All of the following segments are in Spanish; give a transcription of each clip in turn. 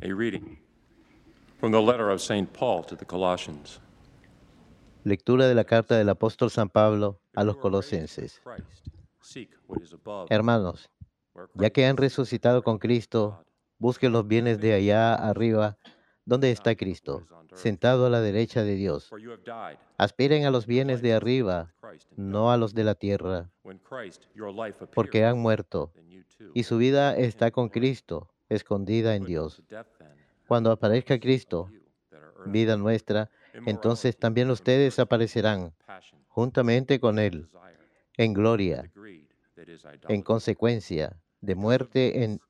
A reading from the letter of St. Paul to the Colossians. Lectura de la carta del apóstol San Pablo a los colosenses. Hermanos, ya que han resucitado con Cristo, busquen los bienes de allá arriba, donde está Cristo, sentado a la derecha de Dios. Aspiren a los bienes de arriba, no a los de la tierra, porque han muerto, y su vida está con Cristo, escondida en Dios. Cuando aparezca Cristo, vida nuestra, entonces también ustedes aparecerán juntamente con Él en gloria, en consecuencia de muerte en,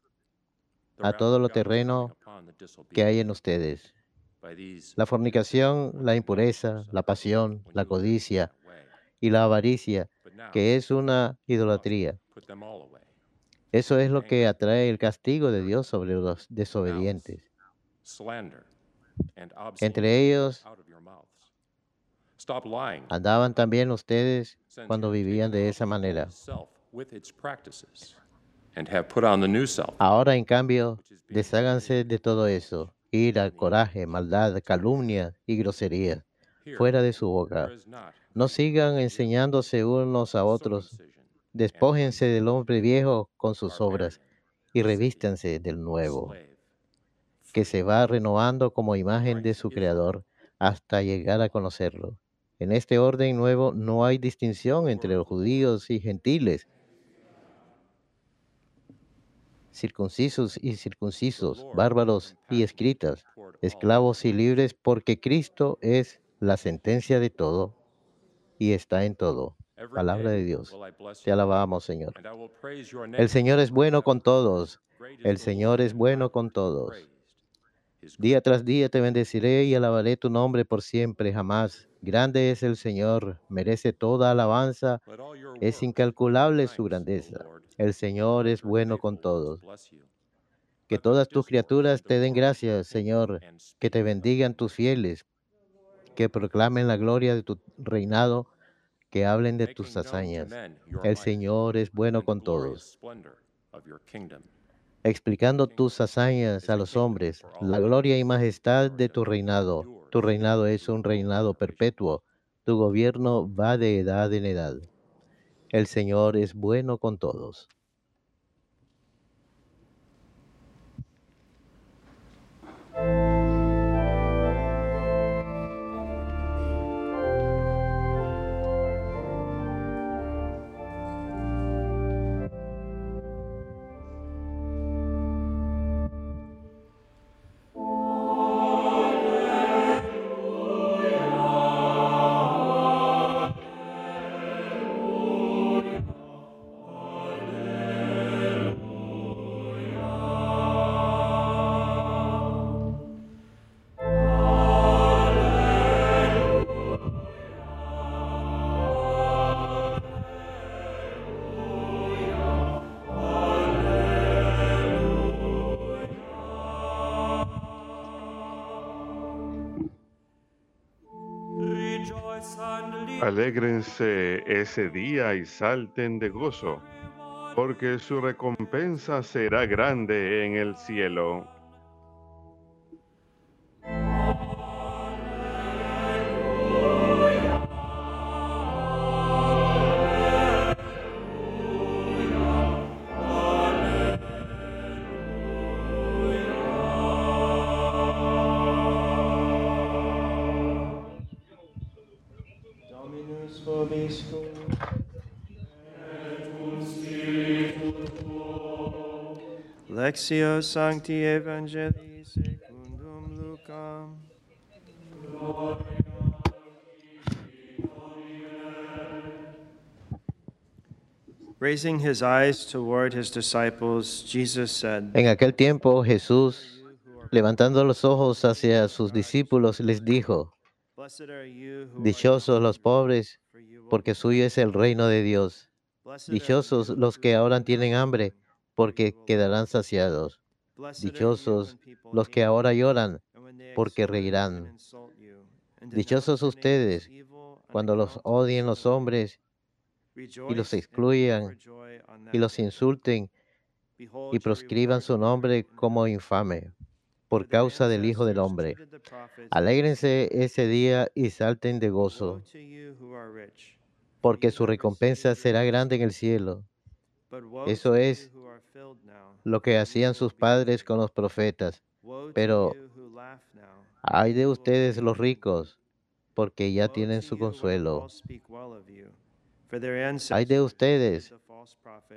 a todo lo terreno que hay en ustedes. La fornicación, la impureza, la pasión, la codicia y la avaricia, que es una idolatría. Eso es lo que atrae el castigo de Dios sobre los desobedientes. Entre ellos andaban también ustedes cuando vivían de esa manera. Ahora, en cambio, desháganse de todo eso, ira, coraje, maldad, calumnia y grosería, fuera de su boca. No sigan enseñándose unos a otros. Despójense del hombre viejo con sus obras y revístanse del nuevo, que se va renovando como imagen de su Creador hasta llegar a conocerlo. En este orden nuevo no hay distinción entre los judíos y gentiles, circuncisos y circuncisos, bárbaros y escritas, esclavos y libres, porque Cristo es la sentencia de todo y está en todo. Palabra de Dios. Te alabamos, Señor. El Señor es bueno con todos. El Señor es bueno con todos. Día tras día te bendeciré y alabaré tu nombre por siempre, jamás. Grande es el Señor, merece toda alabanza. Es incalculable su grandeza. El Señor es bueno con todos. Que todas tus criaturas te den gracias, Señor. Que te bendigan tus fieles. Que proclamen la gloria de tu reinado. Que hablen de tus hazañas. El Señor es bueno con todos. Explicando tus hazañas a los hombres, la gloria y majestad de tu reinado. Tu reinado es un reinado perpetuo, tu gobierno va de edad en edad. El Señor es bueno con todos. Alégrense ese día y salten de gozo, porque su recompensa será grande en el cielo. Lectio Sancti Evangelii secundum Lucam. Raising his eyes toward his disciples, Jesus said, En aquel tiempo Jesús, levantando los ojos hacia sus discípulos, les dijo, Blessed are you who are Dichosos los pobres, porque suyo es el reino de Dios. Dichosos los que ahora tienen hambre, porque quedarán saciados. Dichosos los que ahora lloran, porque reirán. Dichosos ustedes cuando los odien los hombres y los excluyan y los insulten y proscriban su nombre como infame. por causa del Hijo del Hombre. Alégrense ese día y salten de gozo, porque su recompensa será grande en el cielo. Eso es lo que hacían sus padres con los profetas. Pero ay de ustedes los ricos, porque ya tienen su consuelo. Ay de ustedes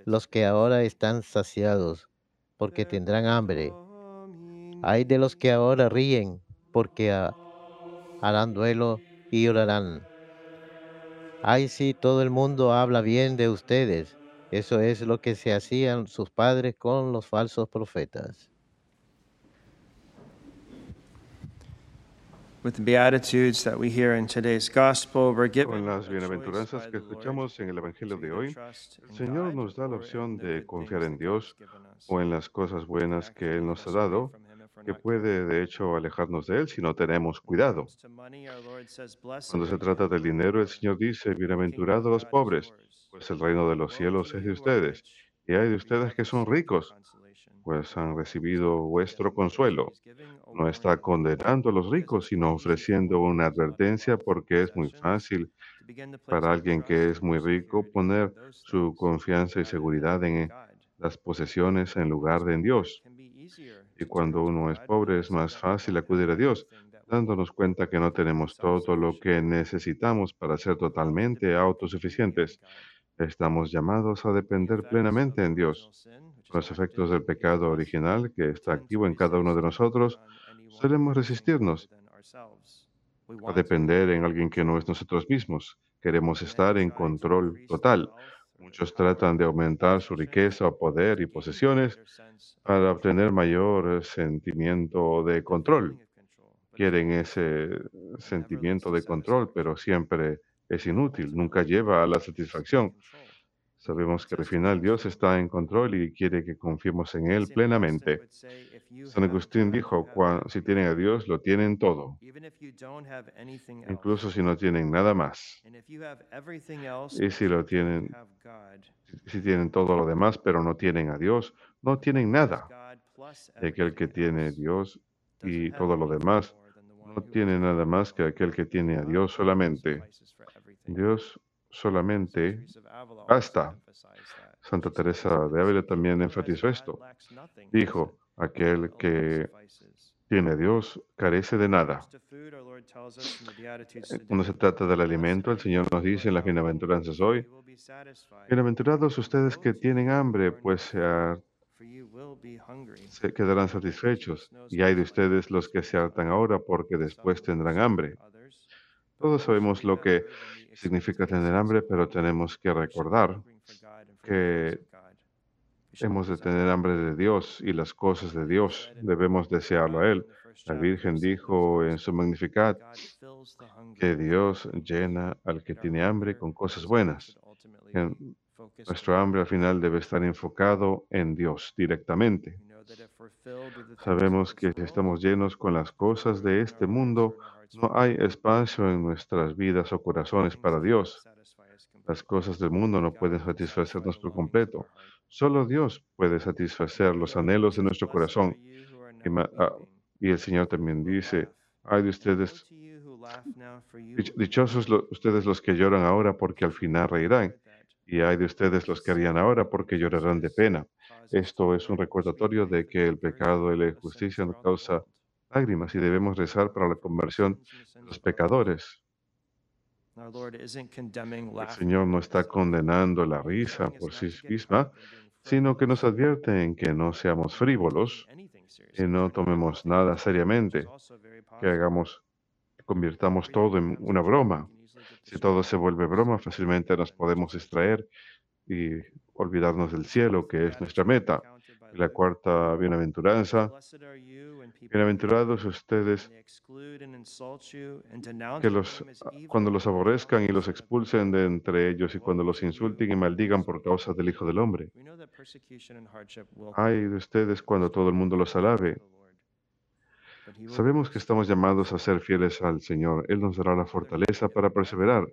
los que ahora están saciados, porque tendrán hambre. Ay de los que ahora ríen, porque ha- harán duelo y llorarán. Ay si todo el mundo habla bien de ustedes. Eso es lo que se hacían sus padres con los falsos profetas. With the Beatitudes that we hear in today's Gospel, we're given Con las bienaventuranzas que escuchamos en el Evangelio de hoy, el Señor nos da la opción de confiar en Dios o en las cosas buenas que Él nos ha dado, que puede de hecho alejarnos de Él si no tenemos cuidado. comes to money, our Lord says, "Blessed Cuando se trata del dinero, el Señor dice, bienaventurados los pobres, pues el reino de los cielos es de ustedes. Y hay de ustedes que son ricos, consolation." pues han recibido vuestro consuelo. No está condenando a los ricos, sino ofreciendo una advertencia porque es muy fácil para alguien que es muy rico poner su confianza y seguridad en las posesiones en lugar de en Dios. Y cuando uno es pobre es más fácil acudir a Dios, dándonos cuenta que no tenemos todo lo que necesitamos para ser totalmente autosuficientes. Estamos llamados a depender plenamente en Dios. Los efectos del pecado original que está activo en cada uno de nosotros, solemos resistirnos a depender en alguien que no es nosotros mismos. Queremos estar en control total. Muchos tratan de aumentar su riqueza poder y posesiones para obtener mayor eh, sentimiento de control. Quieren ese sentimiento to de control, pero siempre es inútil, nunca lleva a la satisfacción. Sabemos que al final Dios está en control y quiere que confiemos en Él plenamente. San Agustín dijo, have "Cuan- si tienen a Dios, lo tienen todo, incluso si no tienen nada más. Y si lo tienen, si tienen todo lo demás, pero no tienen a Dios, no tienen nada. Y aquel que tiene Dios y todo lo demás, no tiene nada más que aquel que tiene a Dios solamente. Dios. Solamente basta. Santa Teresa "Those de Ávila también enfatizó esto. lacks nothing," she Dijo, aquel que tiene Dios carece de nada. Cuando se trata del "Blessed alimento, el Señor nos dice en las bienaventuranzas hoy, bienaventurados ustedes que tienen hambre, pues se, full, har- for you will be hungry." se quedarán satisfechos. Y hay de ustedes los que se hartan ahora, porque después tendrán hambre. Todos sabemos lo que significa tener hambre, pero tenemos que recordar que hemos de tener hambre de Dios y las cosas de Dios. Debemos desearlo a Él. La Virgen dijo en su Magnificat que Dios llena al que tiene hambre con cosas buenas. Nuestro hambre al final debe estar enfocado en Dios directamente. Sabemos que si estamos llenos con las cosas de este mundo, no hay espacio en nuestras vidas o corazones para Dios. Las cosas del mundo no pueden satisfacernos por completo. Solo Dios puede satisfacer los anhelos de nuestro corazón. Y, ah, el Señor también dice, ay de ustedes, dich- dichosos ustedes los que lloran ahora porque al final reirán. Y hay de ustedes los que rían ahora porque llorarán de pena. Esto es un recordatorio de que el pecado y la injusticia nos causa lágrimas y debemos rezar para la conversión de los pecadores. El Señor no está condenando la risa por sí misma, sino que nos advierte en que no seamos frívolos, que no tomemos nada seriamente, que hagamos, que convirtamos todo en una broma. Si todo se vuelve broma, fácilmente nos podemos distraer y olvidarnos del cielo, que es nuestra meta. Y la cuarta bienaventuranza, bienaventurados ustedes que los, cuando los aborrezcan y los expulsen de entre ellos y cuando los insulten y maldigan por causa del Hijo del Hombre. Ay de ustedes cuando todo el mundo los alabe. Sabemos que estamos llamados a ser fieles al Señor. Él nos dará la fortaleza para perseverar.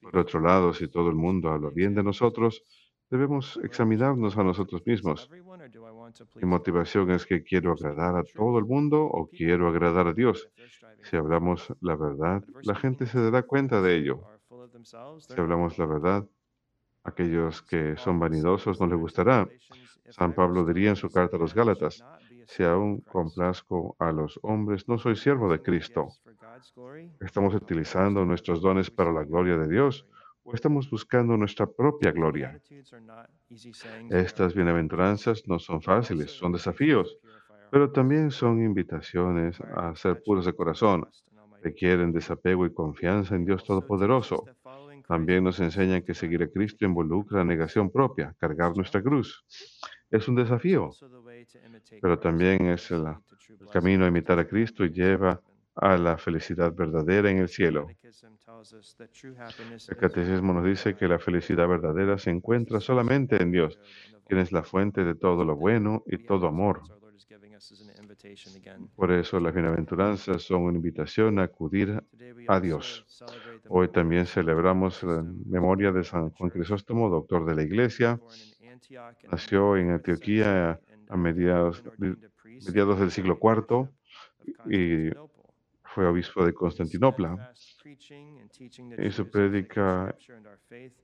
Por otro lado, si todo el mundo habla bien de nosotros, debemos examinarnos a nosotros mismos. Mi motivación es que quiero agradar a todo el mundo o quiero agradar a Dios. Si hablamos la verdad, la gente se dará cuenta de ello. Si hablamos la verdad, aquellos que son vanidosos no les gustará. San Pablo diría en su carta a los Gálatas, si aún complazco a los hombres, no soy siervo de Cristo. ¿Estamos utilizando nuestros dones para la gloria de Dios o estamos buscando nuestra propia gloria? Estas bienaventuranzas no son fáciles, son desafíos, pero también son invitaciones a ser puros de corazón. Requieren desapego y confianza en Dios Todopoderoso. También nos enseñan que seguir a Cristo involucra negación propia, cargar nuestra cruz. Es un desafío, pero también es el, el camino a imitar a Cristo y lleva a la felicidad verdadera en el cielo. El catecismo nos dice que la felicidad verdadera se encuentra solamente en Dios, quien es la fuente de todo lo bueno y todo amor. Por eso las bienaventuranzas son una invitación a acudir a Dios. Hoy también celebramos la memoria de San Juan Crisóstomo, doctor de la Iglesia. Nació en Antioquía a mediados, del siglo IV y fue obispo de Constantinopla. En su prédica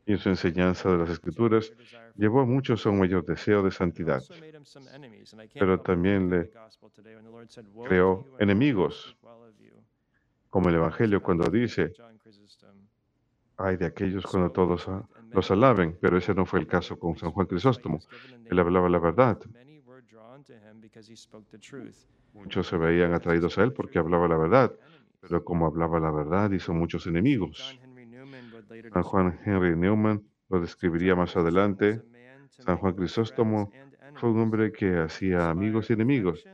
y su enseñanza de las Escrituras llevó a muchos a un mayor deseo de santidad, pero también le creó enemigos, como el Evangelio cuando dice, hay de aquellos cuando todos los alaben, pero ese no fue el caso con San Juan Crisóstomo. Él hablaba la verdad. Muchos se veían atraídos a él porque hablaba la verdad, pero como hablaba la verdad hizo muchos enemigos. San Juan Henry Newman lo describiría más adelante. San Juan Crisóstomo fue un hombre que hacía amigos y enemigos,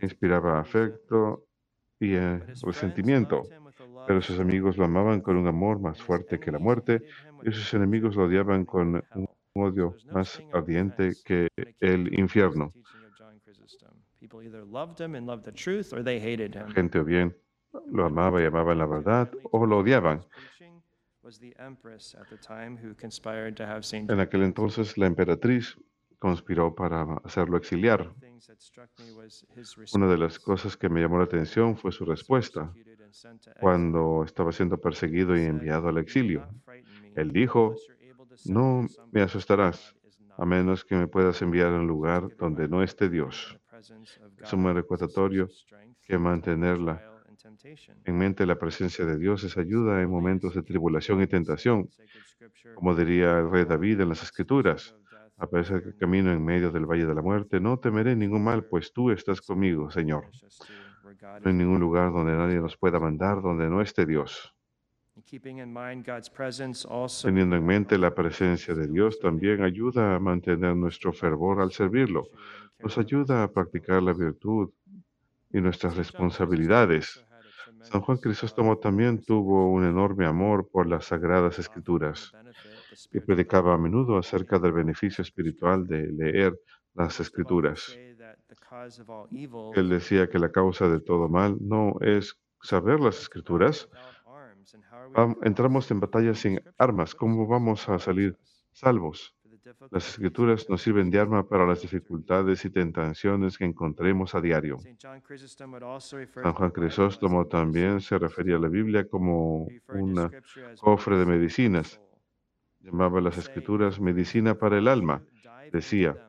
inspiraba afecto y eh, resentimiento, pero sus amigos lo amaban con un amor más fuerte que la muerte y sus enemigos lo odiaban con un odio más ardiente que el infierno. Gente o bien lo amaba y amaba la verdad o lo odiaban. En aquel entonces la emperatriz conspiró para hacerlo exiliar. Una de las cosas que me llamó la atención fue su respuesta cuando estaba siendo perseguido y enviado al exilio. Él dijo, no me asustarás a menos que me puedas enviar a un lugar donde no esté Dios. Es un buen recordatorio que mantenerla en mente la presencia de Dios es ayuda en momentos de tribulación y tentación. Como diría el rey David en las Escrituras, a pesar que camino en medio del valle de la muerte, no temeré ningún mal, pues tú estás conmigo, Señor. No hay ningún lugar donde nadie nos pueda mandar, donde no esté Dios. Teniendo en mente la presencia de Dios, también ayuda a mantener nuestro fervor al servirlo. Nos ayuda a practicar la virtud y nuestras responsabilidades. San Juan Crisóstomo también tuvo un enorme amor por las sagradas escrituras y predicaba a menudo acerca del beneficio espiritual de leer las escrituras. Él decía que la causa de todo mal no es saber las escrituras. Entramos en batalla sin armas. ¿Cómo vamos a salir salvos? Las escrituras nos sirven de arma para las dificultades y tentaciones que encontremos a diario. San Juan Crisóstomo también se refería a la Biblia como un cofre de medicinas. Llamaba las escrituras medicina para el alma. Decía,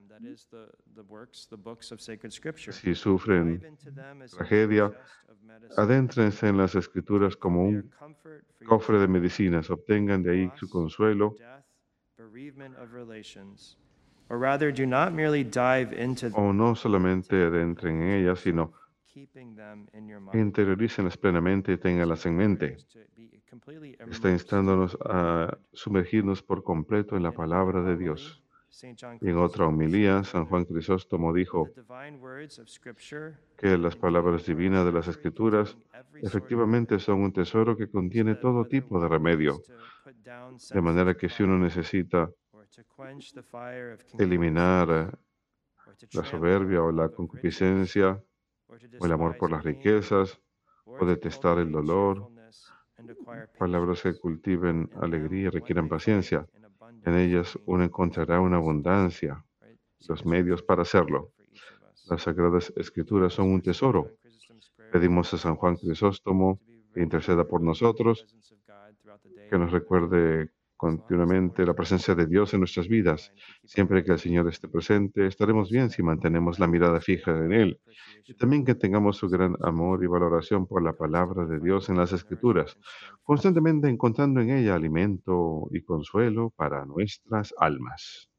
si sufren tragedia, adéntrense en las escrituras como un cofre de medicinas, obtengan de ahí su consuelo. o no solamente adentren en ellas, sino interiorícenlas plenamente y tenganlas en mente. Está instándonos a sumergirnos por completo en la palabra de Dios. En otra homilía, San Juan Crisóstomo dijo que las palabras divinas de las Escrituras efectivamente son un tesoro que contiene todo tipo de remedio, de manera que si uno necesita eliminar la soberbia o la concupiscencia o el amor por las riquezas o detestar el dolor, palabras que cultiven alegría y requieran paciencia. En ellas uno encontrará una abundancia, los medios para hacerlo. Las Sagradas Escrituras son un tesoro. Pedimos a San Juan Crisóstomo que interceda por nosotros, que nos recuerde continuamente la presencia de Dios en nuestras vidas. Siempre que el Señor esté presente, estaremos bien si mantenemos la mirada fija en Él. Y también que tengamos su gran amor y valoración por la palabra de Dios en las Escrituras, constantemente encontrando en ella alimento y consuelo para nuestras almas.